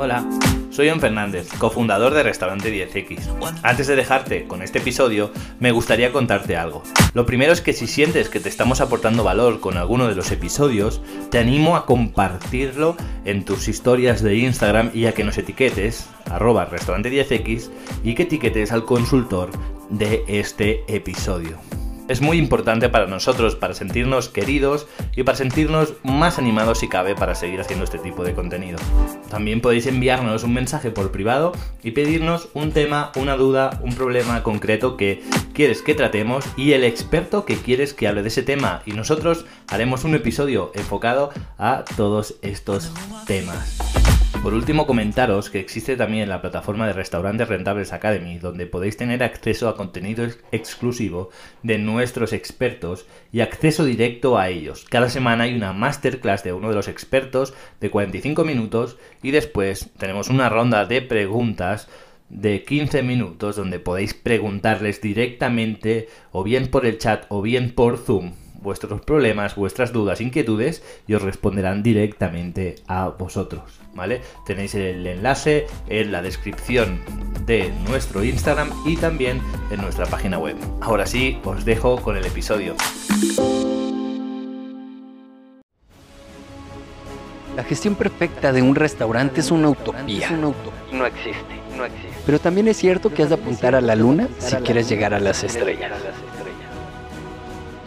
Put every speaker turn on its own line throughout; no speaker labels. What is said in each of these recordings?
Hola, soy John Fernández, cofundador de Restaurante 10X. Antes de dejarte con este episodio, me gustaría contarte algo. Lo primero es que si sientes que te estamos aportando valor con alguno de los episodios, te animo a compartirlo en tus historias de Instagram y a que nos etiquetes, arroba restaurante 10X, y que etiquetes al consultor de este episodio es muy importante para nosotros, para sentirnos queridos y para sentirnos más animados si cabe para seguir haciendo este tipo de contenido. También podéis enviarnos un mensaje por privado y pedirnos un tema, una duda, un problema concreto que quieres que tratemos y el experto que quieres que hable de ese tema y nosotros haremos un episodio enfocado a todos estos temas. Por último, comentaros que existe también la plataforma de Restaurantes Rentables Academy, donde podéis tener acceso a contenido exclusivo de nuestros expertos y acceso directo a ellos. Cada semana hay una masterclass de uno de los expertos de 45 minutos y después tenemos una ronda de preguntas de 15 minutos donde podéis preguntarles directamente o bien por el chat o bien por Zoom vuestros problemas, vuestras dudas, inquietudes y os responderán directamente a vosotros, ¿vale? Tenéis el enlace en la descripción de nuestro Instagram y también en nuestra página web. Ahora sí, os dejo con el episodio.
La gestión perfecta de un restaurante es una utopía. No existe, no existe. Pero también es cierto que has de apuntar a la luna si quieres llegar a las estrellas.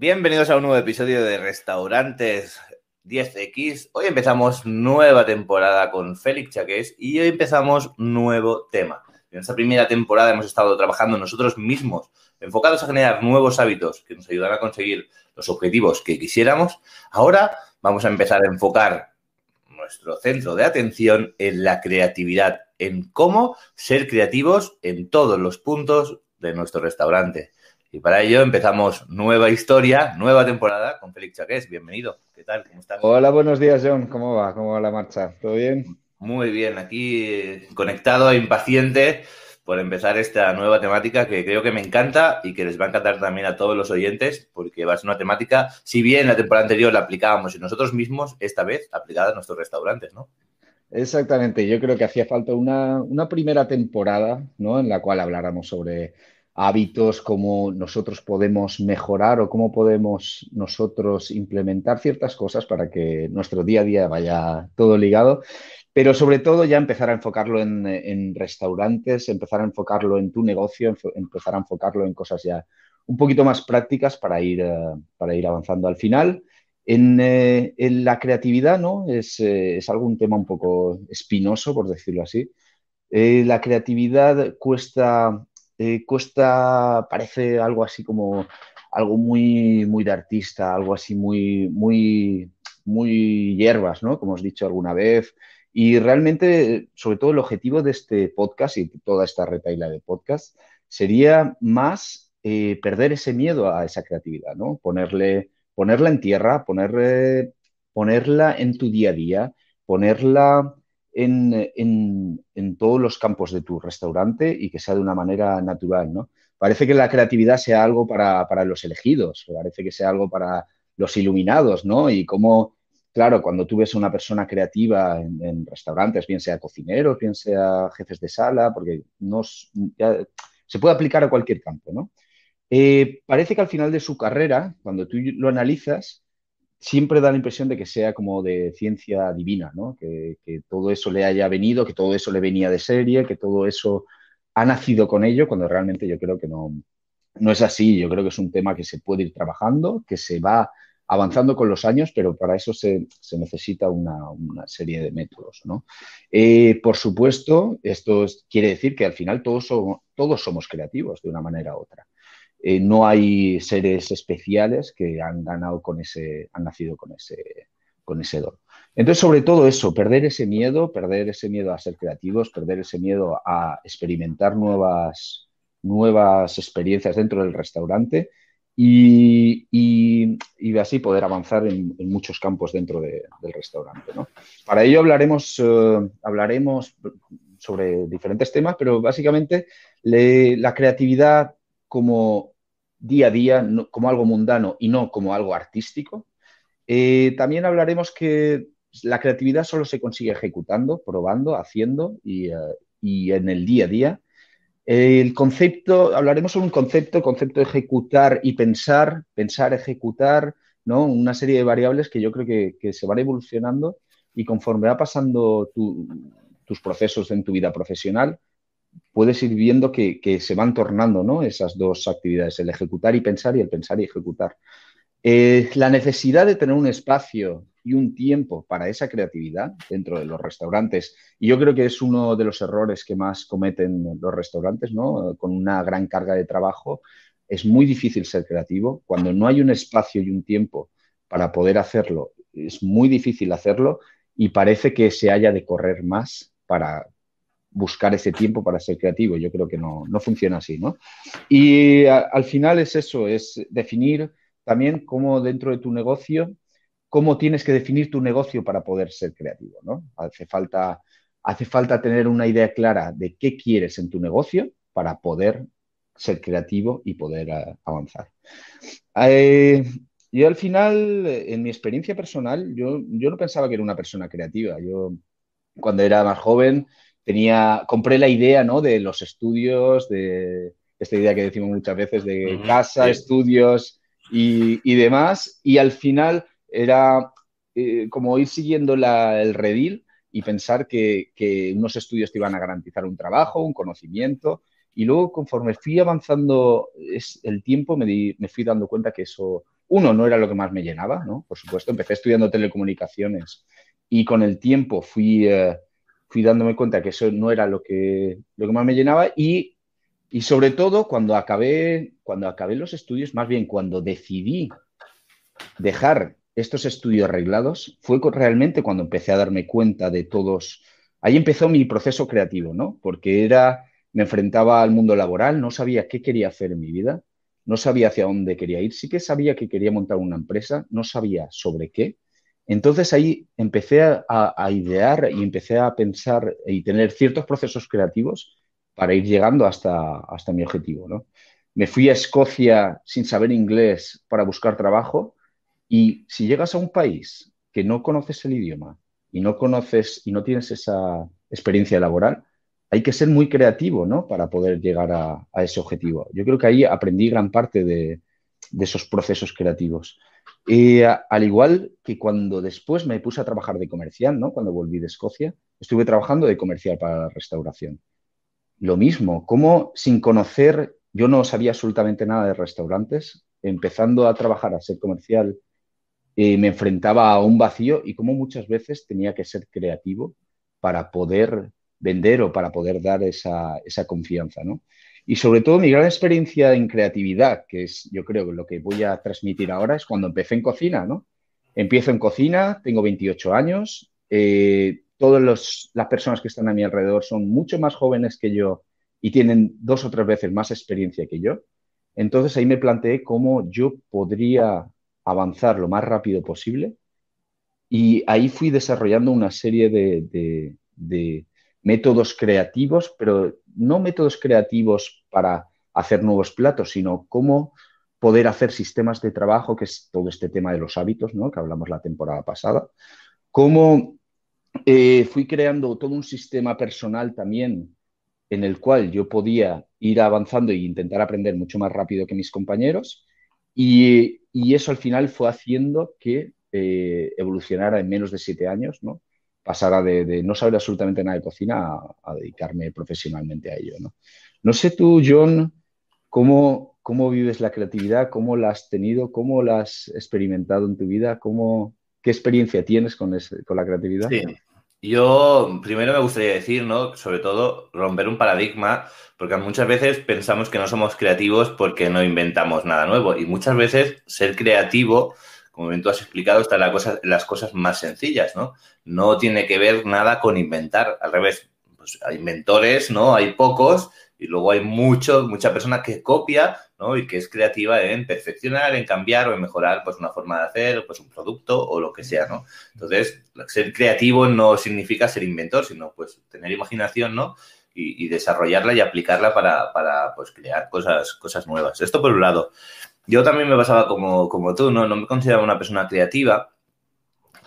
Bienvenidos a un nuevo episodio de Restaurantes 10X. Hoy empezamos nueva temporada con Félix Chaqués y hoy empezamos nuevo tema. En esta primera temporada hemos estado trabajando nosotros mismos, enfocados a generar nuevos hábitos que nos ayudan a conseguir los objetivos que quisiéramos. Ahora vamos a empezar a enfocar nuestro centro de atención en la creatividad, en cómo ser creativos en todos los puntos de nuestro restaurante. Y para ello empezamos nueva historia, nueva temporada con Félix Chaqués. Bienvenido. ¿Qué tal?
¿Cómo estás? Hola, buenos días, John. ¿Cómo va? ¿Cómo va la marcha? ¿Todo bien?
Muy bien. Aquí conectado, impaciente por empezar esta nueva temática que creo que me encanta y que les va a encantar también a todos los oyentes porque va a ser una temática, si bien la temporada anterior la aplicábamos y nosotros mismos, esta vez aplicada a nuestros restaurantes, ¿no?
Exactamente, yo creo que hacía falta una, una primera temporada, ¿no? En la cual habláramos sobre hábitos, cómo nosotros podemos mejorar o cómo podemos nosotros implementar ciertas cosas para que nuestro día a día vaya todo ligado, pero sobre todo ya empezar a enfocarlo en, restaurantes, empezar a enfocarlo en tu negocio, empezar a enfocarlo en cosas ya un poquito más prácticas para ir, eh, para ir avanzando al final. En, eh, la creatividad, ¿no? Es, eh, es, algún tema un poco espinoso, por decirlo así. la creatividad cuesta eh, cuesta, parece algo así como algo muy, muy de artista, algo así muy, muy, muy hierbas, ¿no? Como os he dicho alguna vez. Y realmente, sobre todo el objetivo de este podcast y toda esta retaila de podcast sería más eh, perder ese miedo a esa creatividad, ¿no? Ponerle, ponerla en tierra, ponerle, ponerla en tu día a día, ponerla en, todos los campos de tu restaurante y que sea de una manera natural, ¿no? Parece que la creatividad sea algo para, los elegidos, parece que sea algo para los iluminados, ¿no? Y como, claro, cuando tú ves a una persona creativa en, restaurantes, bien sea cocineros, bien sea jefes de sala, porque no, se puede aplicar a cualquier campo, ¿no? Eh, parece que al final de su carrera, cuando tú lo analizas, siempre da la impresión de que sea como de ciencia divina, ¿no? Que, todo eso le haya venido, que todo eso le venía de serie, que todo eso ha nacido con ello, cuando realmente yo creo que no, no es así. Yo creo que es un tema que se puede ir trabajando, que se va avanzando con los años, pero para eso se, necesita una, serie de métodos. ¿no? Eh, por supuesto, esto quiere decir que al final todos todos somos creativos de una manera u otra. Eh, no hay seres especiales que han ganado con ese, han nacido con ese, con ese don. Entonces, sobre todo eso, perder ese miedo, perder ese miedo a ser creativos, perder ese miedo a experimentar nuevas, nuevas experiencias dentro del restaurante y, así poder avanzar en, muchos campos dentro del restaurante. Para ello hablaremos, eh, hablaremos sobre diferentes temas, pero básicamente la creatividad como día a día, como algo mundano y no como algo artístico. Eh, también hablaremos que la creatividad solo se consigue ejecutando, probando, haciendo y, eh, en el día a día. El concepto, hablaremos sobre un concepto, concepto de ejecutar y pensar, pensar, ejecutar, ¿no? Una serie de variables que yo creo que, se van evolucionando y conforme va pasando tus procesos en tu vida profesional, puedes ir viendo que, se van tornando ¿no? esas dos actividades, el ejecutar y pensar y el pensar y ejecutar. Eh, la necesidad de tener un espacio y un tiempo para esa creatividad dentro de los restaurantes. Y yo creo que es uno de los errores que más cometen los restaurantes, ¿no? Con una gran carga de trabajo, es muy difícil ser creativo. Cuando no hay un espacio y un tiempo para poder hacerlo, es muy difícil hacerlo y parece que se haya de correr más para buscar ese tiempo para ser creativo. Yo creo que no, funciona así, ¿no? Y al final es eso, es definir también cómo dentro de tu negocio cómo tienes que definir tu negocio para poder ser creativo, ¿no? Hace falta, hace falta tener una idea clara de qué quieres en tu negocio para poder ser creativo y poder eh, avanzar. Eh, yo al final, en mi experiencia personal, yo, yo no pensaba que era una persona creativa. Yo, cuando era más joven, tenía, compré la idea, ¿no? De los estudios, de esta idea que decimos muchas veces de casa, estudios y, y, demás. Y al final era eh, como ir siguiendo el redil y pensar que, unos estudios te iban a garantizar un trabajo, un conocimiento. Y luego, conforme fui avanzando el tiempo, me, fui dando cuenta que eso, uno, no era lo que más me llenaba, ¿no? Por supuesto, empecé estudiando telecomunicaciones y con el tiempo fui, eh, fui dándome cuenta que eso no era lo que, lo que más me llenaba y, y sobre todo cuando acabé, cuando acabé los estudios, más bien cuando decidí dejar estos estudios arreglados fue realmente cuando empecé a darme cuenta de todos. Ahí empezó mi proceso creativo, ¿no? Porque era, me enfrentaba al mundo laboral, no sabía qué quería hacer en mi vida, no sabía hacia dónde quería ir, sí que sabía que quería montar una empresa, no sabía sobre qué. Entonces ahí empecé a, idear y empecé a pensar y tener ciertos procesos creativos para ir llegando hasta, hasta mi objetivo, ¿no? Me fui a Escocia sin saber inglés para buscar trabajo y si llegas a un país que no conoces el idioma y no conoces y no tienes esa experiencia laboral, hay que ser muy creativo, ¿no? Para poder llegar a, ese objetivo. Yo creo que ahí aprendí gran parte de, esos procesos creativos. Y al igual que cuando después me puse a trabajar de comercial, ¿no? Cuando volví de Escocia, estuve trabajando de comercial para la restauración. Lo mismo, como sin conocer, yo no sabía absolutamente nada de restaurantes, empezando a trabajar a ser comercial me enfrentaba a un vacío y como muchas veces tenía que ser creativo para poder vender o para poder dar esa, confianza, ¿no? Y sobre todo mi gran experiencia en creatividad, que es yo creo lo que voy a transmitir ahora, es cuando empecé en cocina, ¿no? Empiezo en cocina, tengo 28 años, eh, todas las personas que están a mi alrededor son mucho más jóvenes que yo y tienen dos o tres veces más experiencia que yo. Entonces ahí me planteé cómo yo podría avanzar lo más rápido posible. Y ahí fui desarrollando una serie de, métodos creativos, pero no métodos creativos para hacer nuevos platos, sino cómo poder hacer sistemas de trabajo, que es todo este tema de los hábitos, ¿no? que hablamos la temporada pasada. Cómo eh, fui creando todo un sistema personal también en el cual yo podía ir avanzando e intentar aprender mucho más rápido que mis compañeros y, eso al final fue haciendo que eh, evolucionara en menos de siete años, ¿no? Pasara de, no saber absolutamente nada de cocina a, dedicarme profesionalmente a ello, ¿no? No sé tú, John, cómo, cómo vives la creatividad, cómo la has tenido, cómo la has experimentado en tu vida, cómo, qué experiencia tienes con, con la creatividad.
Sí, yo primero me gustaría decir, ¿no? Sobre todo romper un paradigma, porque muchas veces pensamos que no somos creativos porque no inventamos nada nuevo. Y muchas veces ser creativo, como bien tú has explicado, están las cosas más sencillas, ¿no? No tiene que ver nada con inventar, al revés, pues hay inventores, ¿no? Hay pocos y luego hay mucho, mucha persona que copia, ¿no? Y que es creativa en perfeccionar, en cambiar o en mejorar, pues, una forma de hacer, pues, un producto o lo que sea, ¿no? Entonces, ser creativo no significa ser inventor, sino, pues, tener imaginación, ¿no? Y, desarrollarla y aplicarla para, para, pues, crear cosas, cosas nuevas. Esto por un lado. Yo también me pasaba como, como tú, ¿no? No me consideraba una persona creativa,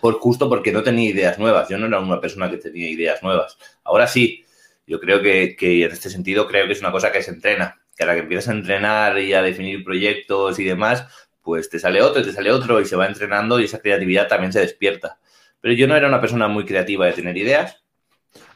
por justo porque no tenía ideas nuevas. Yo no era una persona que tenía ideas nuevas. Ahora sí, yo creo que, en este sentido creo que es una cosa que se entrena, que a la que empiezas a entrenar y a definir proyectos y demás, pues te sale otro, te sale otro y se va entrenando y esa creatividad también se despierta. Pero yo no era una persona muy creativa de tener ideas,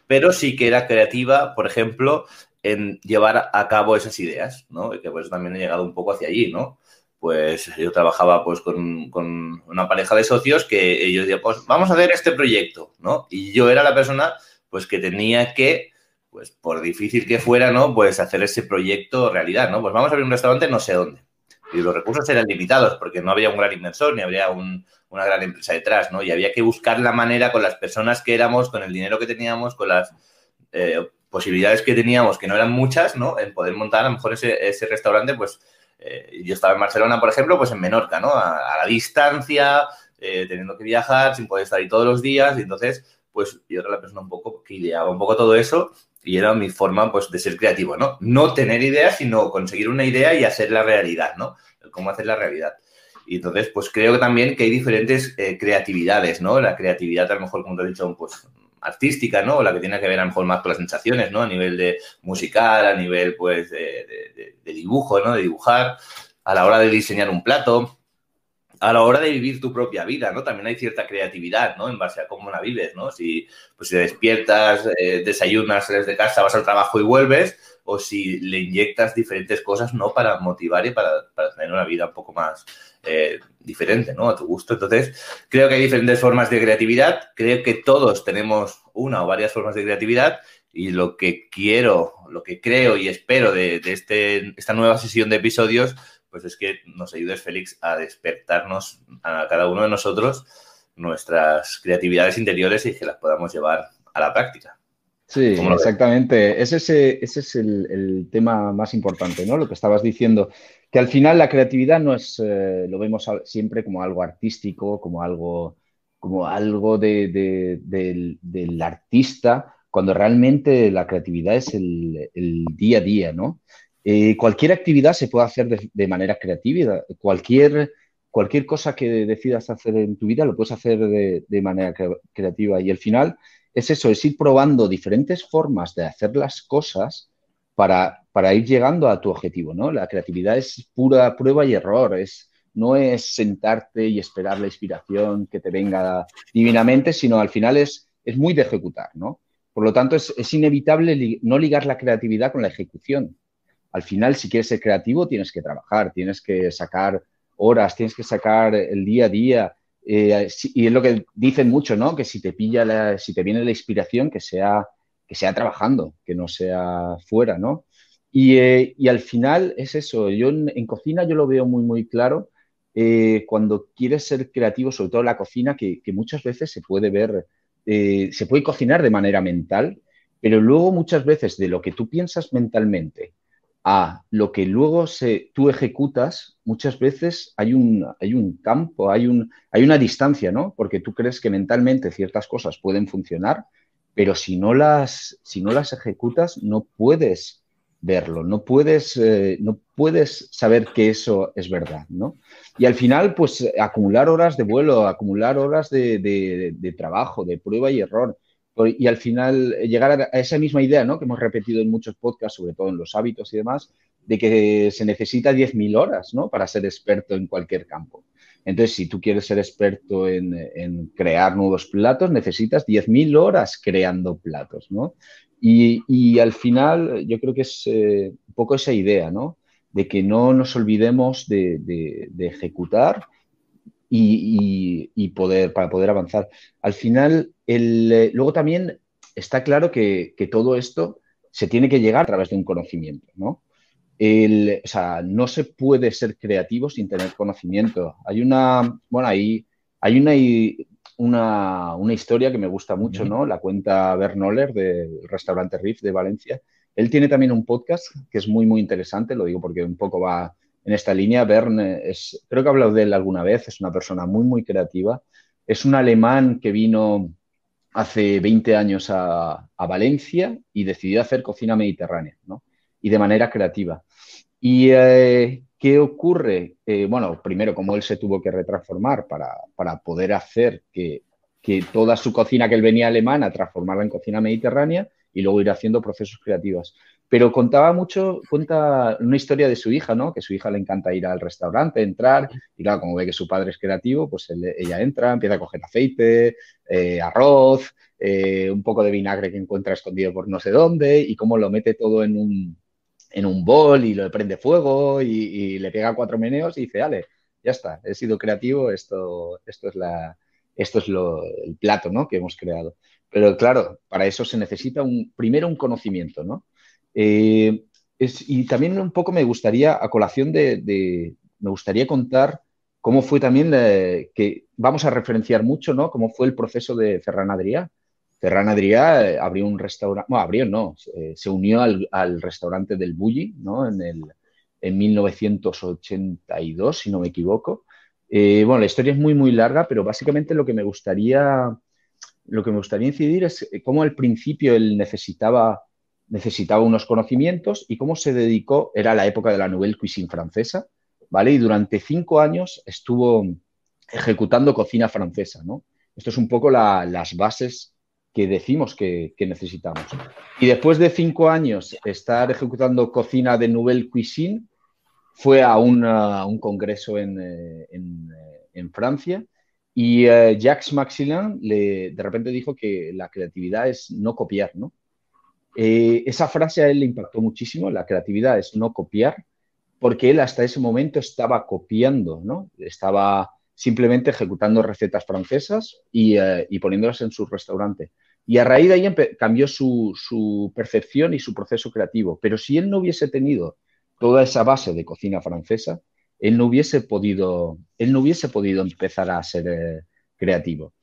pero sí que era creativa, por ejemplo, en llevar a cabo esas ideas, ¿no? Y que pues también he llegado un poco hacia allí, ¿no? Pues yo trabajaba pues con, con una pareja de socios que ellos decían, pues vamos a hacer este proyecto, ¿no? Y yo era la persona pues que tenía que pues por difícil que fuera, ¿no? Pues hacer ese proyecto realidad, ¿no? Pues vamos a abrir un restaurante no sé dónde. Y los recursos eran limitados porque no había un gran inversor ni habría una gran empresa detrás, ¿no? Y había que buscar la manera con las personas que éramos, con el dinero que teníamos, con las eh, posibilidades que teníamos, que no eran muchas, ¿no? En poder montar a lo mejor ese, restaurante, pues eh, yo estaba en Barcelona, por ejemplo, pues en Menorca, ¿no? A, la distancia, eh, teniendo que viajar, sin poder estar ahí todos los días, y entonces, pues yo era la persona un poco que ideaba un poco todo eso y era mi forma pues, de ser creativo, ¿no? No tener ideas, sino conseguir una idea y hacerla realidad, ¿no? Cómo hacer la realidad. Y entonces, pues creo que también que hay diferentes eh, creatividades, ¿no? La creatividad, a lo mejor, como te he dicho, pues artística, ¿no? La que tiene que ver a lo mejor más con las sensaciones, ¿no? A nivel de musical, a nivel, pues, de dibujo, ¿no? De dibujar, a la hora de diseñar un plato, a la hora de vivir tu propia vida, ¿no? También hay cierta creatividad, ¿no? En base a cómo la vives, ¿no? Si, pues, si despiertas, eh, desayunas, sales de casa, vas al trabajo y vuelves, o si le inyectas diferentes cosas, ¿no? Para motivar y para, tener una vida un poco más eh, diferente, ¿no? A tu gusto. Entonces, creo que hay diferentes formas de creatividad. Creo que todos tenemos una o varias formas de creatividad y lo que quiero, lo que creo y espero de, de este, esta nueva sesión de episodios pues es que nos ayudes, Félix, a despertarnos a cada uno de nosotros nuestras creatividades interiores y que las podamos llevar a la práctica.
Sí, exactamente. Ese es, ese es el, tema más importante, ¿no? Lo que estabas diciendo, que al final la creatividad no es, eh, lo vemos siempre como algo artístico, como algo, como algo de, del, artista, cuando realmente la creatividad es el, el, día a día, ¿no? Eh, cualquier actividad se puede hacer de, manera creativa. Cualquier, cualquier cosa que decidas hacer en tu vida lo puedes hacer de, manera creativa. Y al final es eso, es ir probando diferentes formas de hacer las cosas para, para ir llegando a tu objetivo. ¿no? La creatividad es pura prueba y error. Es, no es sentarte y esperar la inspiración que te venga divinamente, sino al final es, es muy de ejecutar. ¿no? Por lo tanto, es, es inevitable no ligar la creatividad con la ejecución al final, si quieres ser creativo, tienes que trabajar, tienes que sacar horas, tienes que sacar el día a día. Eh, y es lo que dicen mucho, ¿no? Que si te pilla, si te viene la inspiración, que sea, que sea trabajando, que no sea fuera, ¿no? Y, eh, al final es eso. Yo en, cocina yo lo veo muy, muy claro. Eh, cuando quieres ser creativo, sobre todo en la cocina, que, que muchas veces se puede ver, se puede cocinar de manera mental, pero luego muchas veces de lo que tú piensas mentalmente a lo que luego se, tú ejecutas, muchas veces hay un, hay un campo, hay, un, hay una distancia, ¿no? Porque tú crees que mentalmente ciertas cosas pueden funcionar, pero si no las, si no las ejecutas, no puedes verlo, no puedes, eh, no puedes saber que eso es verdad, ¿no? Y al final, pues acumular horas de vuelo, acumular horas de trabajo, de prueba y error, y al final eh, llegar a esa misma idea, ¿no? Que hemos repetido en muchos podcasts, sobre todo en los hábitos y demás, de que se necesita 10.000 horas, ¿no? Para ser experto en cualquier campo. Entonces, si tú quieres ser experto en, crear nuevos platos, necesitas 10.000 horas creando platos, ¿no? Y, al final, yo creo que es eh, un poco esa idea, ¿no? De que no nos olvidemos de ejecutar y, poder, para poder avanzar. Al final, el, eh, luego también está claro que, todo esto se tiene que llegar a través de un conocimiento, ¿no? el, o sea, no se puede ser creativo sin tener conocimiento. Hay una, bueno, hay, hay una, una, una historia que me gusta mucho, ¿no? La cuenta Bernoller del restaurante Riff de Valencia. Él tiene también un podcast que es muy, muy interesante, lo digo porque un poco va en esta línea. Bern es, creo que he hablado de él alguna vez, es una persona muy, muy creativa. Es un alemán que vino hace 20 años a, Valencia y decidió hacer cocina mediterránea, ¿no? Y de manera creativa. ¿Y eh, qué ocurre? Eh, bueno, primero, cómo él se tuvo que retransformar para, para poder hacer que, que, toda su cocina que él venía alemana, transformarla en cocina mediterránea y luego ir haciendo procesos creativos. Pero contaba mucho, cuenta una historia de su hija, ¿no? Que su hija le encanta ir al restaurante, entrar, y claro, como ve que su padre es creativo, pues ella entra, empieza a coger aceite, eh, arroz, eh, un poco de vinagre que encuentra escondido por no sé dónde, y cómo lo mete todo en un, en un bol y lo prende fuego y, y, le pega cuatro meneos y dice, vale, ya está, he sido creativo, esto, esto es, la, esto es lo, el plato ¿no? que hemos creado. Pero claro, para eso se necesita un, primero un conocimiento, ¿no? Eh, es, y también un poco me gustaría, a colación de, me gustaría contar cómo fue también, eh, que vamos a referenciar mucho, ¿no? Cómo fue el proceso de Ferran Adrià, Ferran Adrià eh, abrió un restaurante, bueno, abrió no, se unió al, restaurante del Bulli, ¿no? En, el, en 1982, si no me equivoco. Bueno, la historia es muy, muy larga, pero básicamente lo que me gustaría, lo que me gustaría incidir es cómo al principio él necesitaba, necesitaba unos conocimientos y cómo se dedicó, era la época de la Nouvelle Cuisine francesa, ¿vale? Y durante cinco años estuvo ejecutando cocina francesa, ¿no? Esto es un poco la, las bases que decimos que, necesitamos. Y después de cinco años estar ejecutando cocina de Nouvelle Cuisine, fue a, a un congreso en, en, en Francia y uh, Jacques Maxillin le, de repente dijo que la creatividad es no copiar, ¿no? Eh, esa frase a él le impactó muchísimo, la creatividad es no copiar, porque él hasta ese momento estaba copiando, ¿no? Estaba simplemente ejecutando recetas francesas y, uh, y poniéndolas en su restaurante. Y a raíz de ahí cambió su, su, percepción y su proceso creativo. Pero si él no hubiese tenido toda esa base de cocina francesa, él no hubiese podido, él no hubiese podido empezar a ser eh, creativo.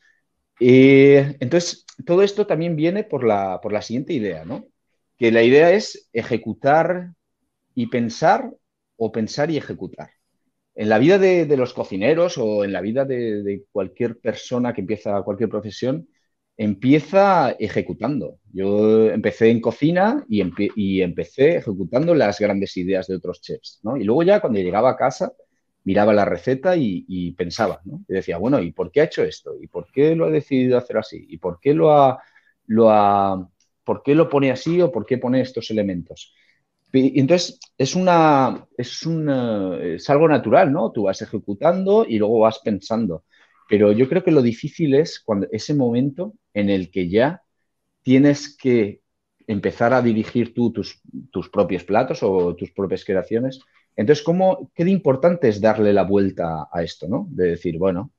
Eh, entonces, todo esto también viene por la, por la siguiente idea, ¿no? Que la idea es ejecutar y pensar o pensar y ejecutar. En la vida de, los cocineros o en la vida de, cualquier persona que empieza cualquier profesión, empieza ejecutando. Yo empecé en cocina y, empe y, empecé ejecutando las grandes ideas de otros chefs. Y luego ya cuando llegaba a casa miraba la receta y, pensaba. Y decía, bueno, ¿y por qué ha hecho esto? ¿Y por qué lo ha decidido hacer así? ¿Y por qué lo ha, por qué lo pone así o por qué pone estos elementos? Y entonces es una, es una, es algo natural, ¿no? Tú vas ejecutando y luego vas pensando. Pero yo creo que lo difícil es cuando ese momento en el que ya tienes que empezar a dirigir tú tus, tus propios platos o tus propias creaciones. Entonces, ¿cómo, ¿qué de importante es darle la vuelta a esto? ¿no? De decir, bueno,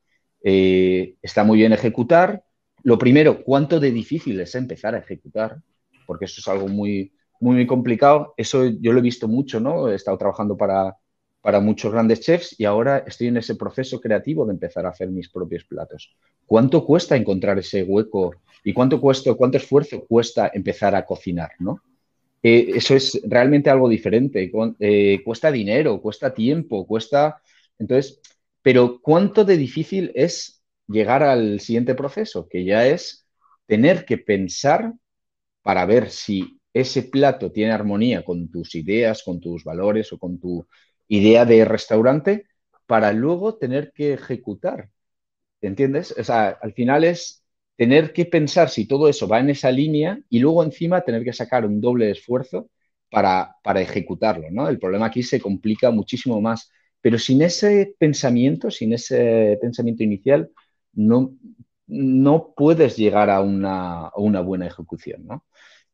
eh, está muy bien ejecutar. Lo primero, ¿cuánto de difícil es empezar a ejecutar? Porque eso es algo muy, muy, muy complicado. Eso yo lo he visto mucho, ¿no? He estado trabajando para, para muchos grandes chefs y ahora estoy en ese proceso creativo de empezar a hacer mis propios platos. ¿Cuánto cuesta encontrar ese hueco y cuánto cuesta, cuánto esfuerzo cuesta empezar a cocinar, no? Eh, eso es realmente algo diferente. Eh, cuesta dinero, cuesta tiempo, cuesta. Entonces, pero cuánto de difícil es llegar al siguiente proceso, que ya es tener que pensar para ver si ese plato tiene armonía con tus ideas, con tus valores o con tu idea de restaurante para luego tener que ejecutar. ¿Entiendes? O sea, al final es tener que pensar si todo eso va en esa línea y luego encima tener que sacar un doble esfuerzo para, para ejecutarlo, ¿no? El problema aquí se complica muchísimo más. Pero sin ese pensamiento, sin ese pensamiento inicial, no, no puedes llegar a una, a una buena ejecución, ¿no?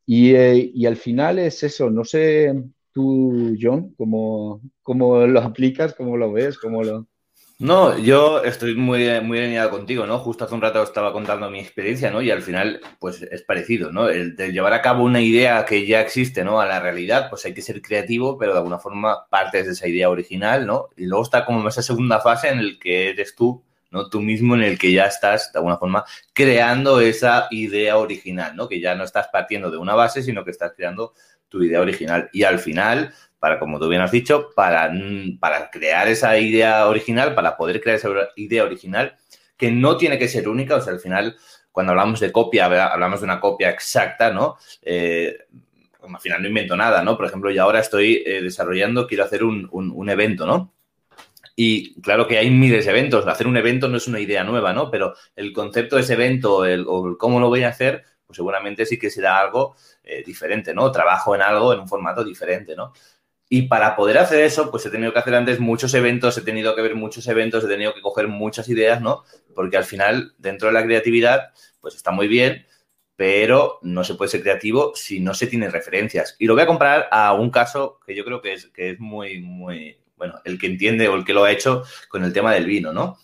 Y, eh, y, al final es eso, no sé, tú, John, cómo, cómo lo aplicas, cómo lo ves, cómo lo...
No, yo estoy muy, muy alineado contigo, ¿no? Justo hace un rato estaba contando mi experiencia, ¿no? Y al final, pues es parecido, ¿no? El de llevar a cabo una idea que ya existe, ¿no? A la realidad, pues hay que ser creativo, pero de alguna forma partes de esa idea original, ¿no? Y luego está como esa segunda fase en el que eres tú, ¿no? Tú mismo en el que ya estás, de alguna forma, creando esa idea original, ¿no? Que ya no estás partiendo de una base, sino que estás creando tu idea original. Y al final, para, como tú bien has dicho, para, para crear esa idea original, para poder crear esa idea original, que no tiene que ser única, o sea, al final, cuando hablamos de copia, hablamos de una copia exacta, ¿no? Eh, al final no invento nada, ¿no? Por ejemplo, yo ahora estoy eh, desarrollando, quiero hacer un, un, evento, ¿no? Y claro que hay miles de eventos. Hacer un evento no es una idea nueva, ¿no? Pero el concepto de ese evento el, o cómo lo voy a hacer, pues seguramente sí que será algo eh, diferente, ¿no? Trabajo en algo en un formato diferente, ¿no? Y para poder hacer eso, pues he tenido que hacer antes muchos eventos, he tenido que ver muchos eventos, he tenido que coger muchas ideas, ¿no? Porque al final, dentro de la creatividad, pues está muy bien, pero no se puede ser creativo si no se tiene referencias. Y lo voy a comparar a un caso que yo creo que es, que es muy, muy, bueno, el que entiende o el que lo ha hecho con el tema del vino, ¿no?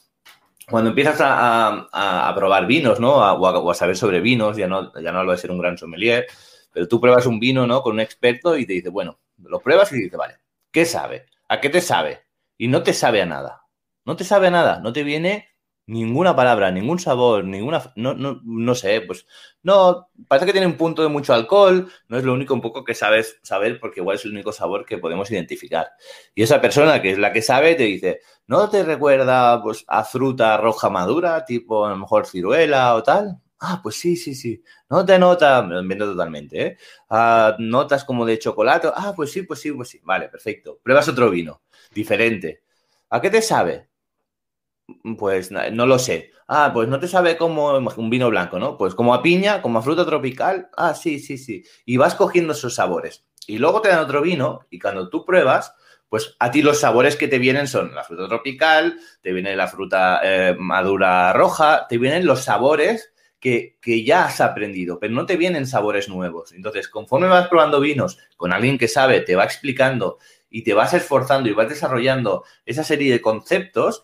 Cuando empiezas a, probar vinos, ¿no? o, a, saber sobre vinos, ya no, ya no hablo de ser un gran sommelier, pero tú pruebas un vino, ¿no? Con un experto y te dice, bueno, lo pruebas y dices, vale, ¿qué sabe? ¿A qué te sabe? Y no te sabe a nada. No te sabe a nada. No te viene ninguna palabra, ningún sabor, ninguna. No, no, no sé, pues. No, parece que tiene un punto de mucho alcohol. No es lo único un poco que sabes saber, porque igual es el único sabor que podemos identificar. Y esa persona que es la que sabe te dice, ¿no te recuerda pues, a fruta roja madura, tipo a lo mejor ciruela o tal? Ah, pues sí, sí, sí. No te nota, me lo invento totalmente, ¿eh? Ah, notas como de chocolate. Ah, pues sí, pues sí, pues sí. Vale, perfecto. Pruebas otro vino, diferente. ¿A qué te sabe? Pues no lo sé. Ah, pues no te sabe como un vino blanco, ¿no? Pues como a piña, como a fruta tropical. Ah, sí, sí, sí. Y vas cogiendo esos sabores. Y luego te dan otro vino y cuando tú pruebas, pues a ti los sabores que te vienen son la fruta tropical, te viene la fruta eh, madura roja, te vienen los sabores que, ya has aprendido, pero no te vienen sabores nuevos. Entonces, conforme vas probando vinos con alguien que sabe, te va explicando y te vas esforzando y vas desarrollando esa serie de conceptos,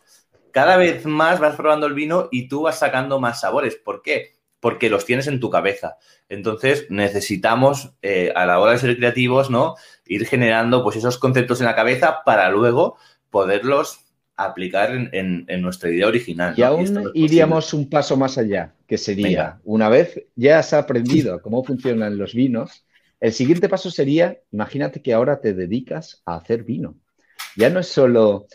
cada vez más vas probando el vino y tú vas sacando más sabores. ¿Por qué? Porque los tienes en tu cabeza. Entonces, necesitamos, eh, a la hora de ser creativos, ¿no? Ir generando pues esos conceptos en la cabeza para luego poderlos aplicar en, nuestra idea original.
Y aún iríamos un paso más allá, que sería, una vez ya has aprendido cómo funcionan los vinos, el siguiente paso sería, imagínate que ahora te dedicas a hacer vino. Ya no es solo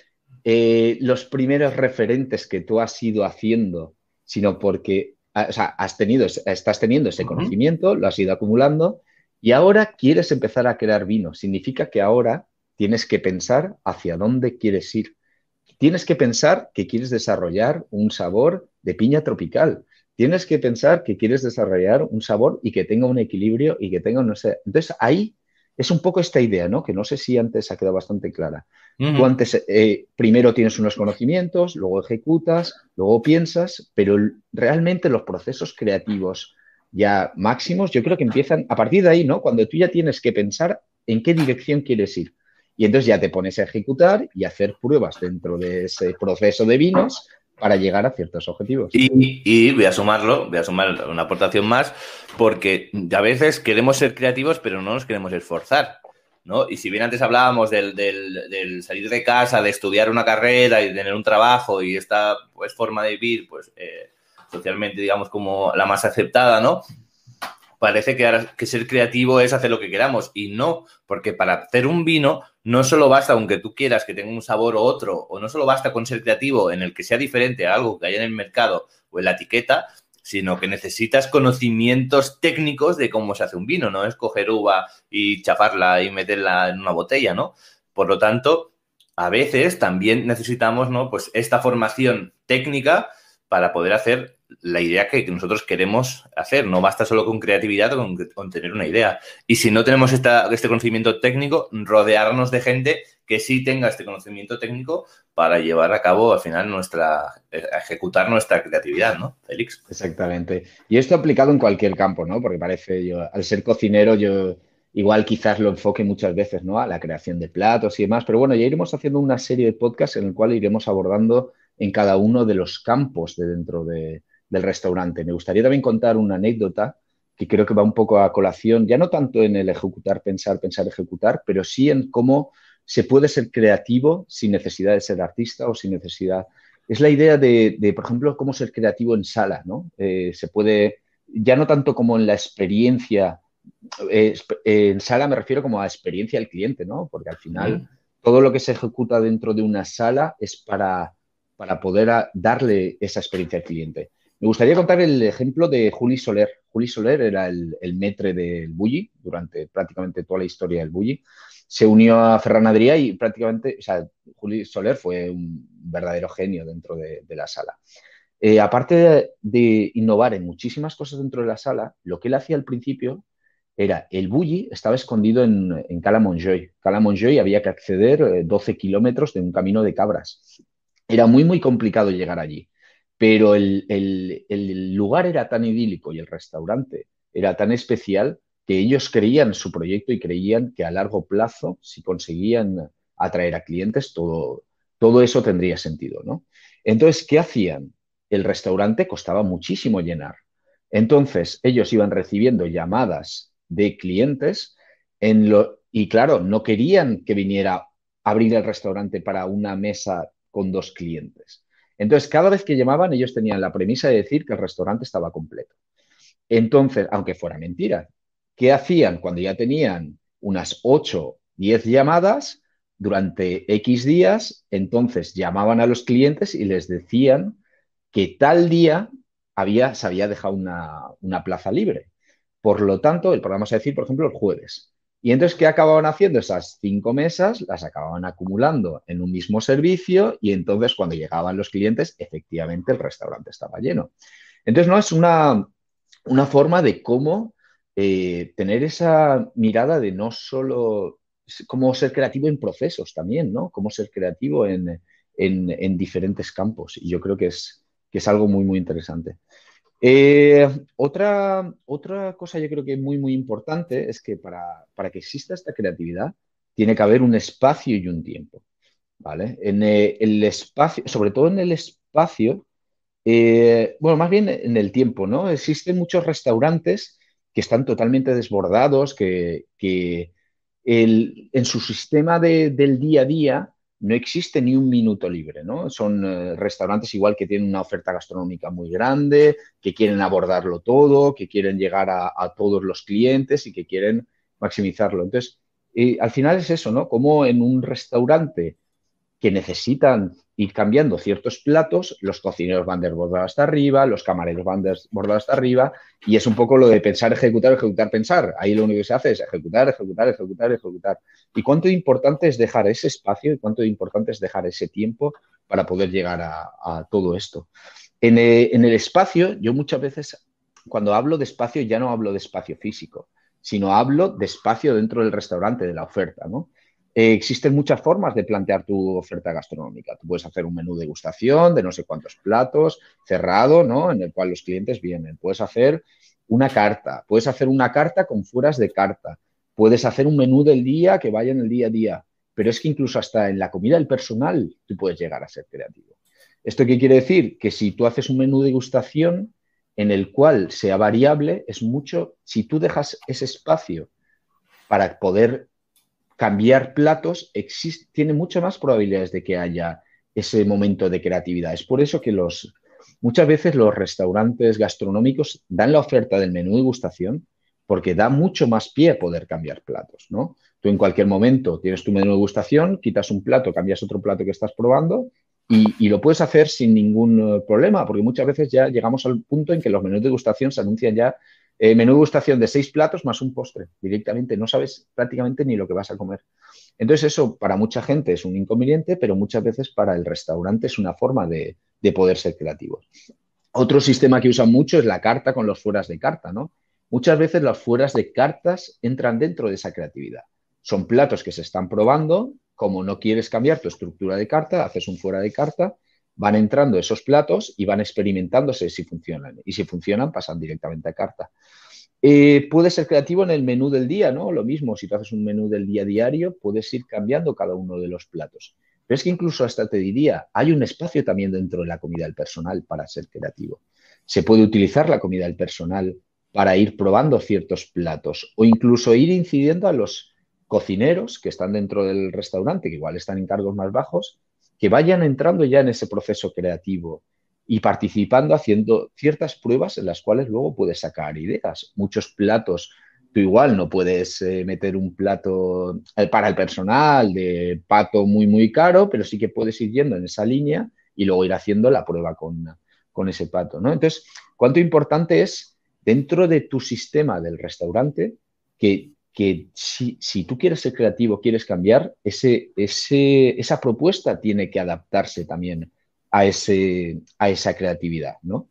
eh, los primeros referentes que tú has ido haciendo, sino porque ah, has tenido, estás teniendo ese conocimiento, lo has ido acumulando y ahora quieres empezar a crear vino. Significa que ahora tienes que pensar hacia dónde quieres ir tienes que pensar que quieres desarrollar un sabor de piña tropical. Tienes que pensar que quieres desarrollar un sabor y que tenga un equilibrio y que tenga, no sé. Entonces, ahí es un poco esta idea, ¿no? Que no sé si antes ha quedado bastante clara. Tú antes, eh, primero tienes unos conocimientos, luego ejecutas, luego piensas, pero realmente los procesos creativos ya máximos, yo creo que empiezan a partir de ahí, ¿no? Cuando tú ya tienes que pensar en qué dirección quieres ir. Y entonces ya te pones a ejecutar y hacer pruebas dentro de ese proceso de vinos para llegar a ciertos objetivos.
Y, voy a sumarlo, voy a sumar una aportación más, porque a veces queremos ser creativos, pero no nos queremos esforzar. ¿no? Y si bien antes hablábamos del, salir de casa, de estudiar una carrera y tener un trabajo y esta pues, forma de vivir, pues eh, socialmente, digamos, como la más aceptada, ¿no? Parece que, que ser creativo es hacer lo que queramos y no, porque para hacer un vino no solo basta, aunque tú quieras que tenga un sabor o otro, o no solo basta con ser creativo en el que sea diferente a algo que haya en el mercado o en la etiqueta, sino que necesitas conocimientos técnicos de cómo se hace un vino, no es coger uva y chafarla y meterla en una botella, ¿no? Por lo tanto, a veces también necesitamos, ¿no? Pues esta formación técnica para poder hacer la idea que nosotros queremos hacer. No basta solo con creatividad o con, tener una idea. Y si no tenemos este conocimiento técnico, rodearnos de gente que sí tenga este conocimiento técnico para llevar a cabo al final nuestra, eh, ejecutar nuestra creatividad, ¿no, Félix?
Exactamente. Y esto aplicado en cualquier campo, ¿no? Porque parece yo, al ser cocinero, yo igual quizás lo enfoque muchas veces, ¿no? A la creación de platos y demás. Pero bueno, ya iremos haciendo una serie de podcasts en el cual iremos abordando en cada uno de los campos de dentro del restaurante. Me gustaría también contar una anécdota que creo que va un poco a colación, ya no tanto en el ejecutar, pensar, pensar, ejecutar, pero sí en cómo se puede ser creativo sin necesidad de ser artista o sin necesidad. Es la idea de, por ejemplo, cómo ser creativo en sala, ¿no? Eh, se puede, ya no tanto como en la experiencia, eh, en sala me refiero como a experiencia del cliente, ¿no? Porque al final todo lo que se ejecuta dentro de una sala es para, para poder darle esa experiencia al cliente. Me gustaría contar el ejemplo de Juli Soler. Juli Soler era el, el metre del Bulli durante prácticamente toda la historia del Bulli. Se unió a Ferran Adrià y prácticamente, o sea, Juli Soler fue un verdadero genio dentro de, la sala. Eh, aparte de, innovar en muchísimas cosas dentro de la sala, lo que él hacía al principio era el Bulli estaba escondido en, en Cala Montjoy. Cala había que acceder 12 eh, kilómetros de un camino de cabras. Era muy, muy complicado llegar allí pero el, lugar era tan idílico y el restaurante era tan especial que ellos creían su proyecto y creían que a largo plazo, si conseguían atraer a clientes, todo, todo eso tendría sentido, ¿no? Entonces, ¿qué hacían? El restaurante costaba muchísimo llenar. Entonces, ellos iban recibiendo llamadas de clientes y claro, no querían que viniera a abrir el restaurante para una mesa con dos clientes. Entonces, cada vez que llamaban, ellos tenían la premisa de decir que el restaurante estaba completo. Entonces, aunque fuera mentira, ¿qué hacían cuando ya tenían unas 8, 10 llamadas durante X días? Entonces llamaban a los clientes y les decían que tal día había, se había dejado una, una plaza libre. Por lo tanto, el programa a decir, por ejemplo, el jueves. Y entonces, ¿qué acababan haciendo? Esas cinco mesas las acababan acumulando en un mismo servicio y entonces cuando llegaban los clientes, efectivamente el restaurante estaba lleno. Entonces, no es una, una forma de cómo eh, tener esa mirada de no solo cómo ser creativo en procesos también, ¿no? Cómo ser creativo en, en, diferentes campos. Y yo creo que es, que es algo muy, muy interesante. Eh, otra, otra cosa yo creo que es muy, muy importante es que para, que exista esta creatividad tiene que haber un espacio y un tiempo. ¿vale? En eh, el espacio, sobre todo en el espacio, eh, bueno, más bien en el tiempo, ¿no? Existen muchos restaurantes que están totalmente desbordados, que, en su sistema del día a día no existe ni un minuto libre, ¿no? Son eh, restaurantes igual que tienen una oferta gastronómica muy grande, que quieren abordarlo todo, que quieren llegar a, todos los clientes y que quieren maximizarlo. Entonces, al final es eso, ¿no? Como en un restaurante que necesitan ir cambiando ciertos platos, los cocineros van desbordados hasta arriba, los camareros van desbordados hasta arriba, y es un poco lo de pensar, ejecutar, ejecutar, pensar. Ahí lo único que se hace es ejecutar, ejecutar, ejecutar, ejecutar. Y cuánto importante es dejar ese espacio y cuánto importante es dejar ese tiempo para poder llegar a, todo esto. En eh, en el espacio, yo muchas veces, cuando hablo de espacio, ya no hablo de espacio físico, sino hablo de espacio dentro del restaurante, de la oferta, ¿no? Eh, existen muchas formas de plantear tu oferta gastronómica. Tú puedes hacer un menú de degustación de no sé cuántos platos, cerrado, ¿no? En el cual los clientes vienen. Puedes hacer una carta, puedes hacer una carta con fueras de carta, puedes hacer un menú del día que vaya en el día a día. Pero es que incluso hasta en la comida del personal tú puedes llegar a ser creativo. ¿Esto qué quiere decir? Que si tú haces un menú de degustación en el cual sea variable, es mucho, si tú dejas ese espacio para poder cambiar platos tiene muchas más probabilidades de que haya ese momento de creatividad. Es por eso que los, muchas veces los restaurantes gastronómicos dan la oferta del menú de gustación porque da mucho más pie poder cambiar platos, ¿no? Tú en cualquier momento tienes tu menú de gustación, quitas un plato, cambias otro plato que estás probando y, y, lo puedes hacer sin ningún eh, problema, porque muchas veces ya llegamos al punto en que los menús de gustación se anuncian ya eh, menú de gustación de seis platos más un postre, directamente. No sabes prácticamente ni lo que vas a comer. Entonces eso para mucha gente es un inconveniente, pero muchas veces para el restaurante es una forma de, poder ser creativos. Otro sistema que usan mucho es la carta con los fueras de carta, ¿no? Muchas veces los fueras de cartas entran dentro de esa creatividad. Son platos que se están probando, como no quieres cambiar tu estructura de carta, haces un fuera de carta van entrando esos platos y van experimentándose si funcionan. Y si funcionan, pasan directamente a carta. Eh, puede ser creativo en el menú del día, ¿no? Lo mismo, si tú haces un menú del día diario, puedes ir cambiando cada uno de los platos. Pero es que incluso hasta te diría, hay un espacio también dentro de la comida del personal para ser creativo. Se puede utilizar la comida del personal para ir probando ciertos platos o incluso ir incidiendo a los cocineros que están dentro del restaurante, que igual están en cargos más bajos, que vayan entrando ya en ese proceso creativo y participando haciendo ciertas pruebas en las cuales luego puedes sacar ideas. Muchos platos Tú igual no puedes eh, meter un plato eh, para el personal de pato muy, muy caro, pero sí que puedes ir yendo en esa línea y luego ir haciendo la prueba con, con ese pato. ¿no? Entonces, cuánto importante es dentro de tu sistema del restaurante que, que si, si, tú quieres ser creativo, quieres cambiar, ese, ese, esa propuesta tiene que adaptarse también a, ese, a esa creatividad. ¿no?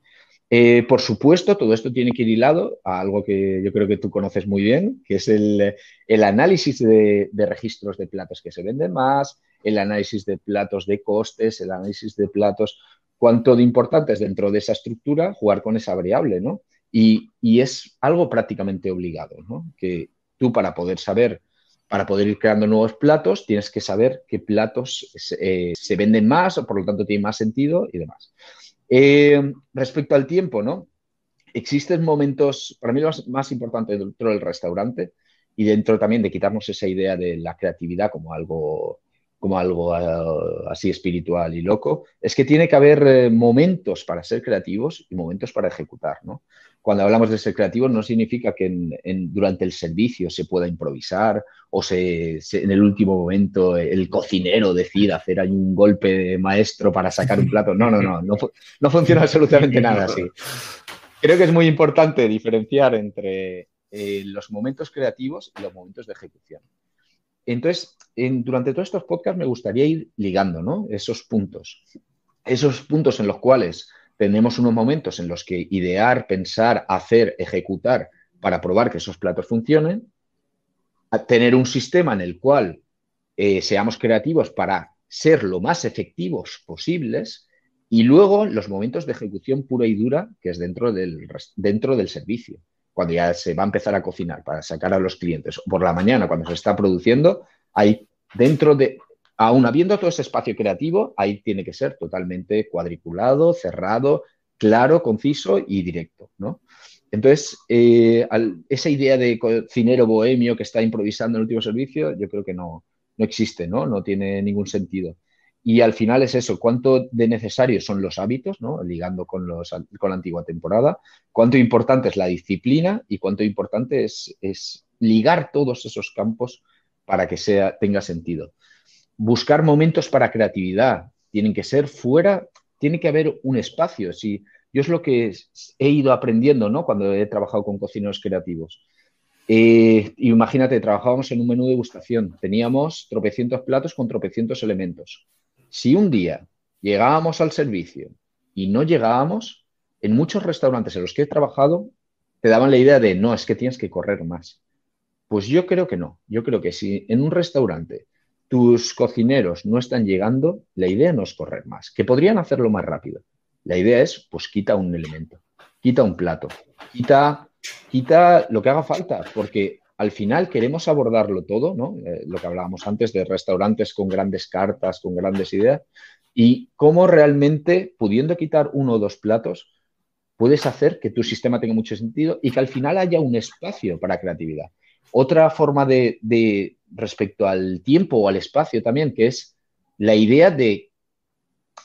Eh, por supuesto, todo esto tiene que ir hilado a algo que yo creo que tú conoces muy bien, que es el, análisis de, registros de platos que se venden más, el análisis de platos de costes, el análisis de platos, cuánto de importante es dentro de esa estructura jugar con esa variable, ¿no? Y, es algo prácticamente obligado, ¿no? Que tú para poder saber, para poder ir creando nuevos platos, tienes que saber qué platos eh, se venden más o por lo tanto tienen más sentido y demás. Eh, respecto al tiempo, ¿no? Existen momentos, para mí lo más, importante dentro del restaurante y dentro también de quitarnos esa idea de la creatividad como algo, como algo eh, así espiritual y loco, es que tiene que haber eh, momentos para ser creativos y momentos para ejecutar, ¿no? Cuando hablamos de ser creativo no significa que durante el servicio se pueda improvisar o se, en el último momento el cocinero decida hacer ahí un golpe de maestro para sacar un plato. No, no, no, no, funciona absolutamente nada así. Creo que es muy importante diferenciar entre eh, los momentos creativos y los momentos de ejecución. Entonces, durante todos estos podcasts me gustaría ir ligando esos puntos. Esos puntos en los cuales tenemos unos momentos en los que idear, pensar, hacer, ejecutar para probar que esos platos funcionen, tener un sistema en el cual eh, seamos creativos para ser lo más efectivos posibles y luego los momentos de ejecución pura y dura que es dentro del, dentro del servicio, cuando ya se va a empezar a cocinar para sacar a los clientes, por la mañana cuando se está produciendo, hay dentro de Aún habiendo todo ese espacio creativo, ahí tiene que ser totalmente cuadriculado, cerrado, claro, conciso y directo, ¿no? Entonces, eh, esa idea de cocinero bohemio que está improvisando en el último servicio, yo creo que no, no existe, ¿no? No tiene ningún sentido. Y al final es eso, cuánto de necesarios son los hábitos, ligando con, los, con la antigua temporada, cuánto importante es la disciplina y cuánto importante es, es ligar todos esos campos para que sea, tenga sentido buscar momentos para creatividad, tienen que ser fuera, tiene que haber un espacio. Si, yo es lo que he ido aprendiendo ¿no? cuando he trabajado con cocineros creativos. Eh, imagínate, trabajábamos en un menú de degustación, teníamos tropecientos platos con tropecientos elementos. Si un día llegábamos al servicio y no llegábamos, en muchos restaurantes en los que he trabajado, te daban la idea de, no, es que tienes que correr más. Pues yo creo que no. Yo creo que si en un restaurante tus cocineros no están llegando, la idea no es correr más, que podrían hacerlo más rápido. La idea es, pues quita un elemento, quita un plato, quita, quita lo que haga falta, porque al final queremos abordarlo todo, ¿no? Eh, lo que hablábamos antes de restaurantes con grandes cartas, con grandes ideas, y cómo realmente, pudiendo quitar uno o dos platos, puedes hacer que tu sistema tenga mucho sentido y que al final haya un espacio para creatividad. Otra forma de, respecto al tiempo o al espacio también, que es la idea de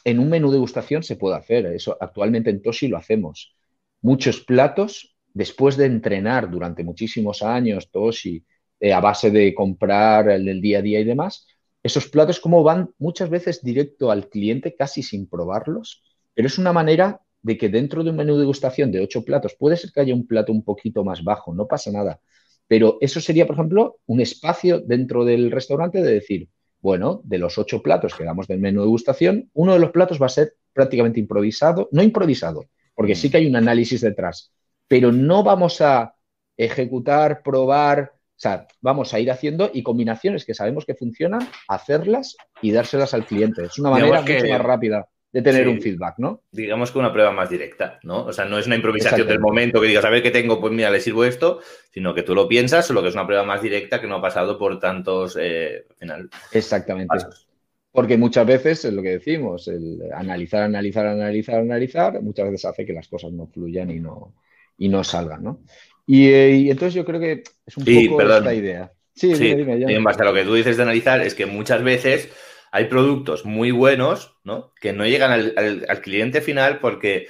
en un menú de degustación se puede hacer. Eso actualmente en Toshi lo hacemos. Muchos platos, después de entrenar durante muchísimos años Toshi, eh, a base de comprar el día a día y demás, esos platos como van muchas veces directo al cliente casi sin probarlos, pero es una manera de que dentro de un menú de degustación de ocho platos, puede ser que haya un plato un poquito más bajo, no pasa nada, pero eso sería, por ejemplo, un espacio dentro del restaurante de decir, bueno, de los ocho platos que damos del menú de degustación, uno de los platos va a ser prácticamente improvisado, no improvisado, porque sí que hay un análisis detrás, pero no vamos a ejecutar, probar, o sea, vamos a ir haciendo y combinaciones que sabemos que funcionan, hacerlas y dárselas al cliente. Es una manera mucho más rápida de tener un feedback, ¿no?
Digamos que una prueba más directa, ¿no? O sea, no es una improvisación del momento que digas, a ver qué tengo, pues mira, le sirvo esto, sino que tú lo piensas, solo que es una prueba más directa que no ha pasado por tantos, eh,
final. Exactamente. Porque muchas veces es lo que decimos, el analizar, analizar, analizar, analizar, muchas veces hace que las cosas no fluyan y no, y no salgan, ¿no? Y, entonces yo creo que es un poco esta idea.
Sí, sí dime, dime, en base a lo que tú dices de analizar, es que muchas veces hay productos muy buenos, ¿no? Que no llegan al, cliente final porque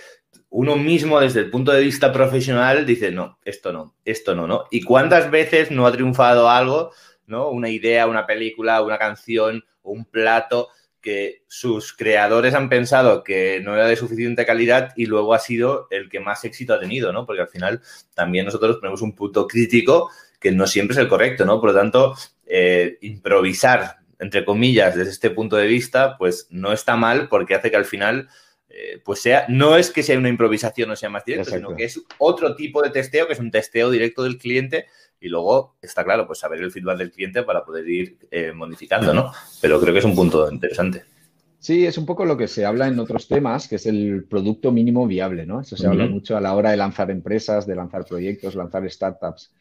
uno mismo desde el punto de vista profesional dice, no, esto no, esto no, ¿no? ¿Y cuántas veces no ha triunfado algo, ¿no? Una idea, una película, una canción, un plato que sus creadores han pensado que no era de suficiente calidad y luego ha sido el que más éxito ha tenido, ¿no? Porque al final también nosotros ponemos un punto crítico que no siempre es el correcto, ¿no? Por lo tanto, eh, improvisar entre comillas, desde este punto de vista, pues no está mal porque hace que al final, eh, pues sea, no es que sea una improvisación o sea más directo, sino que es otro tipo de testeo, que es un testeo directo del cliente y luego está claro, pues saber el feedback del cliente para poder ir eh, modificando, ¿no? Pero creo que es un punto interesante.
Sí, es un poco lo que se habla en otros temas, que es el producto mínimo viable, ¿no? Eso se habla mucho a la hora de lanzar empresas, de lanzar proyectos, lanzar startups.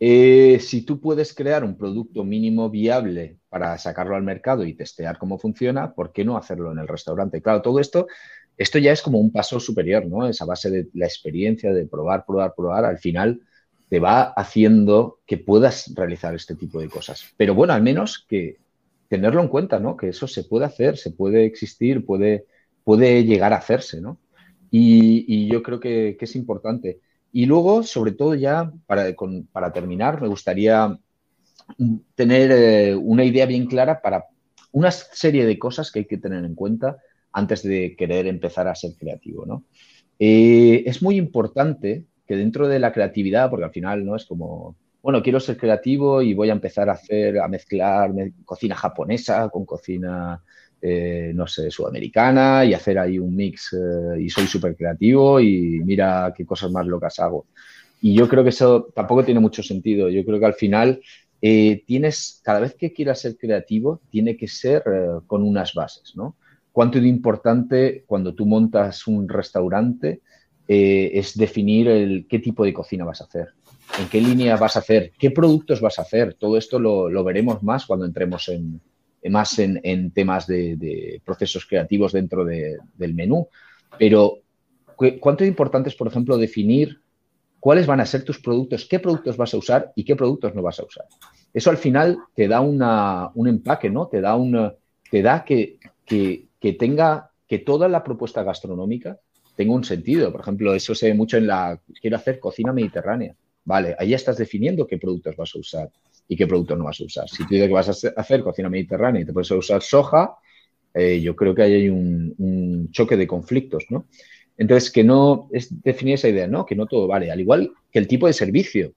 Eh, si tú puedes crear un producto mínimo viable para sacarlo al mercado y testear cómo funciona, ¿por qué no hacerlo en el restaurante? Claro, todo esto, esto ya es como un paso superior, ¿no? Esa base de la experiencia de probar, probar, probar, al final te va haciendo que puedas realizar este tipo de cosas. Pero bueno, al menos que tenerlo en cuenta, ¿no? Que eso se puede hacer, se puede existir, puede, puede llegar a hacerse, ¿no? Y, yo creo que es importante. Y luego, sobre todo ya, para, para terminar, me gustaría tener eh, una idea bien clara para una serie de cosas que hay que tener en cuenta antes de querer empezar a ser creativo. ¿no? Eh, es muy importante que dentro de la creatividad, porque al final no es como, bueno, quiero ser creativo y voy a empezar a hacer, a mezclar cocina japonesa con cocina eh, no sé, sudamericana y hacer ahí un mix eh, y soy súper creativo y mira qué cosas más locas hago. Y yo creo que eso tampoco tiene mucho sentido. Yo creo que al final eh, tienes, cada vez que quieras ser creativo, tiene que ser con unas bases, ¿no? Cuánto de importante cuando tú montas un restaurante es definir qué tipo de cocina vas a hacer, en qué línea vas a hacer, qué productos vas a hacer. Todo esto lo veremos más cuando entremos en, más en, temas de, procesos creativos dentro del menú. Pero, ¿cuánto importante es, por ejemplo, definir cuáles van a ser tus productos, qué productos vas a usar y qué productos no vas a usar? Eso al final te da un empaque, ¿no? Te da, una, te da que, tenga, que toda la propuesta gastronómica tenga un sentido. Por ejemplo, eso se ve mucho en la, quiero hacer cocina mediterránea. Vale, ahí estás definiendo qué productos vas a usar y qué producto no vas a usar. Si tú dices que vas a hacer cocina mediterránea y te puedes usar soja, eh, yo creo que ahí hay un, choque de conflictos, ¿no? Entonces, que no es definir esa idea, ¿no? Que no todo vale. Al igual que el tipo de servicio.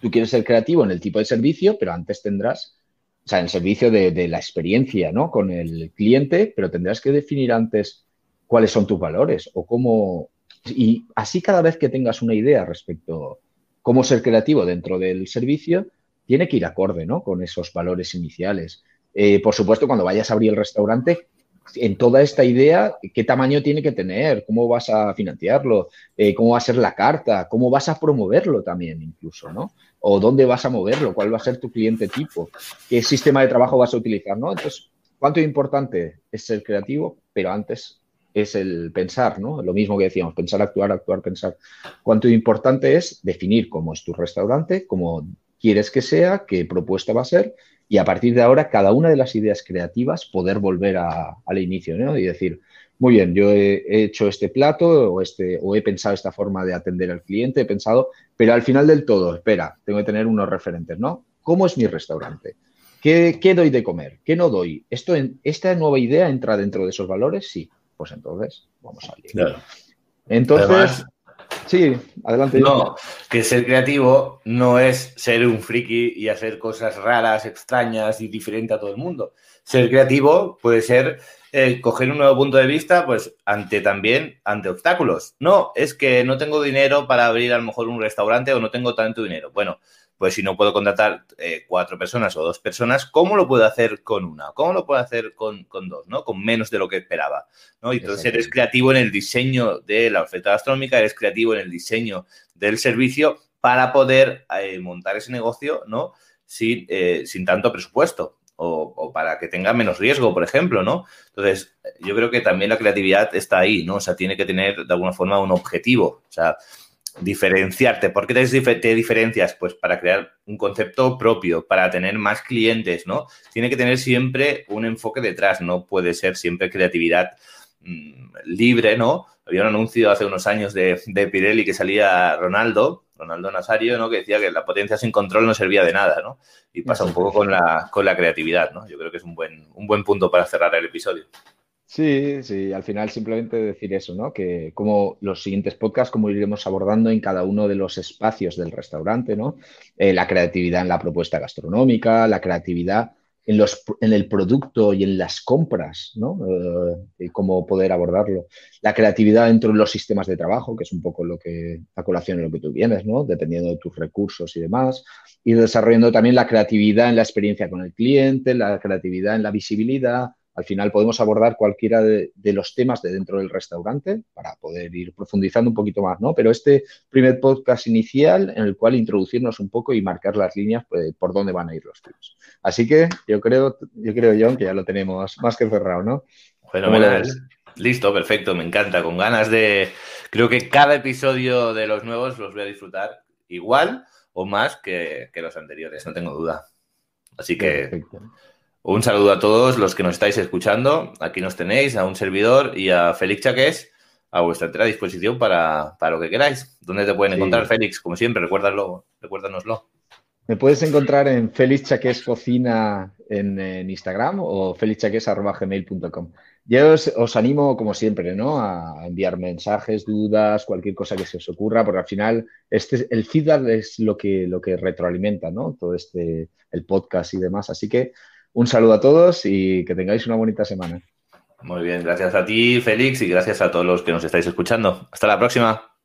Tú quieres ser creativo en el tipo de servicio, pero antes tendrás, o sea, en el servicio de, la experiencia, ¿no? Con el cliente, pero tendrás que definir antes cuáles son tus valores o cómo. Y así cada vez que tengas una idea respecto a cómo ser creativo dentro del servicio, tiene que ir acorde ¿no? con esos valores iniciales. Eh, por supuesto, cuando vayas a abrir el restaurante, en toda esta idea, ¿qué tamaño tiene que tener? ¿Cómo vas a financiarlo? Eh, ¿Cómo va a ser la carta? ¿Cómo vas a promoverlo también incluso? ¿no? ¿O dónde vas a moverlo? ¿Cuál va a ser tu cliente tipo? ¿Qué sistema de trabajo vas a utilizar? ¿no? Entonces, ¿cuánto importante es ser creativo? Pero antes es el pensar, ¿no? Lo mismo que decíamos, pensar, actuar, actuar, pensar. Cuánto importante es definir cómo es tu restaurante, cómo quieres que sea, qué propuesta va a ser y a partir de ahora cada una de las ideas creativas poder volver al inicio ¿no? y decir, muy bien, yo he, hecho este plato o, este, o he pensado esta forma de atender al cliente, he pensado, pero al final del todo, espera, tengo que tener unos referentes, ¿no? ¿Cómo es mi restaurante? ¿Qué, qué doy de comer? ¿Qué no doy? ¿Esto en, ¿Esta nueva idea entra dentro de esos valores? Sí. Pues entonces, vamos a ir. Entonces, Sí, adelante.
No, que ser creativo no es ser un friki y hacer cosas raras, extrañas y diferente a todo el mundo. Ser creativo puede ser eh, coger un nuevo punto de vista, pues ante también, ante obstáculos. No, es que no tengo dinero para abrir a lo mejor un restaurante o no tengo tanto dinero. Bueno, pues si no puedo contratar eh, cuatro personas o dos personas, ¿cómo lo puedo hacer con una? ¿Cómo lo puedo hacer con, dos? ¿no? Con menos de lo que esperaba. ¿no? Y entonces eres creativo en el diseño de la oferta gastronómica, eres creativo en el diseño del servicio para poder eh, montar ese negocio ¿no? sin, eh, sin tanto presupuesto. o, para que tenga menos riesgo, por ejemplo, ¿no? Entonces, yo creo que también la creatividad está ahí, ¿no? O sea, tiene que tener de alguna forma un objetivo, o sea, diferenciarte. ¿Por qué te, diferencias? Pues para crear un concepto propio, para tener más clientes, ¿no? Tiene que tener siempre un enfoque detrás, no puede ser siempre creatividad mm, libre, ¿no? Había un anuncio hace unos años de, de Pirelli que salía Ronaldo, Ronaldo Nazario, ¿no? Que decía que la potencia sin control no servía de nada, ¿no? Y pasa un poco con la, con la creatividad, ¿no? Yo creo que es un buen, un buen punto para cerrar el episodio.
Sí, sí, al final simplemente decir eso, ¿no? Que como los siguientes podcasts, como iremos abordando en cada uno de los espacios del restaurante, ¿no? Eh, la creatividad en la propuesta gastronómica, la creatividad en, los, en el producto y en las compras, ¿no? Eh, cómo poder abordarlo. La creatividad dentro de los sistemas de trabajo, que es un poco lo que, a colación en lo que tú vienes, ¿no? Dependiendo de tus recursos y demás. Y desarrollando también la creatividad en la experiencia con el cliente, la creatividad en la visibilidad, al final podemos abordar cualquiera de, los temas de dentro del restaurante para poder ir profundizando un poquito más, ¿no? Pero este primer podcast inicial en el cual introducirnos un poco y marcar las líneas pues, por dónde van a ir los tiros. Así que yo creo, yo creo, John, que ya lo tenemos más que cerrado, ¿no?
Fenomenal. Listo, perfecto, me encanta. Con ganas de. Creo que cada episodio de los nuevos los voy a disfrutar igual o más que, que los anteriores, no tengo duda. Así que. Perfecto. Un saludo a todos los que nos estáis escuchando. Aquí nos tenéis, a un servidor y a Félix Chaques a vuestra entera disposición para, lo que queráis. ¿Dónde te pueden encontrar, Félix? Como siempre, recuérdalo, recuérdanoslo.
Me puedes encontrar en Félix Chaques Cocina en, Instagram o felixchaques.gmail.com. Yo os, os, animo, como siempre, ¿no? a enviar mensajes, dudas, cualquier cosa que se os ocurra, porque al final este, el feedback es lo que, lo que retroalimenta ¿no? todo este, el podcast y demás. Así que un saludo a todos y que tengáis una bonita semana.
Muy bien, gracias a ti, Félix, y gracias a todos los que nos estáis escuchando. Hasta la próxima.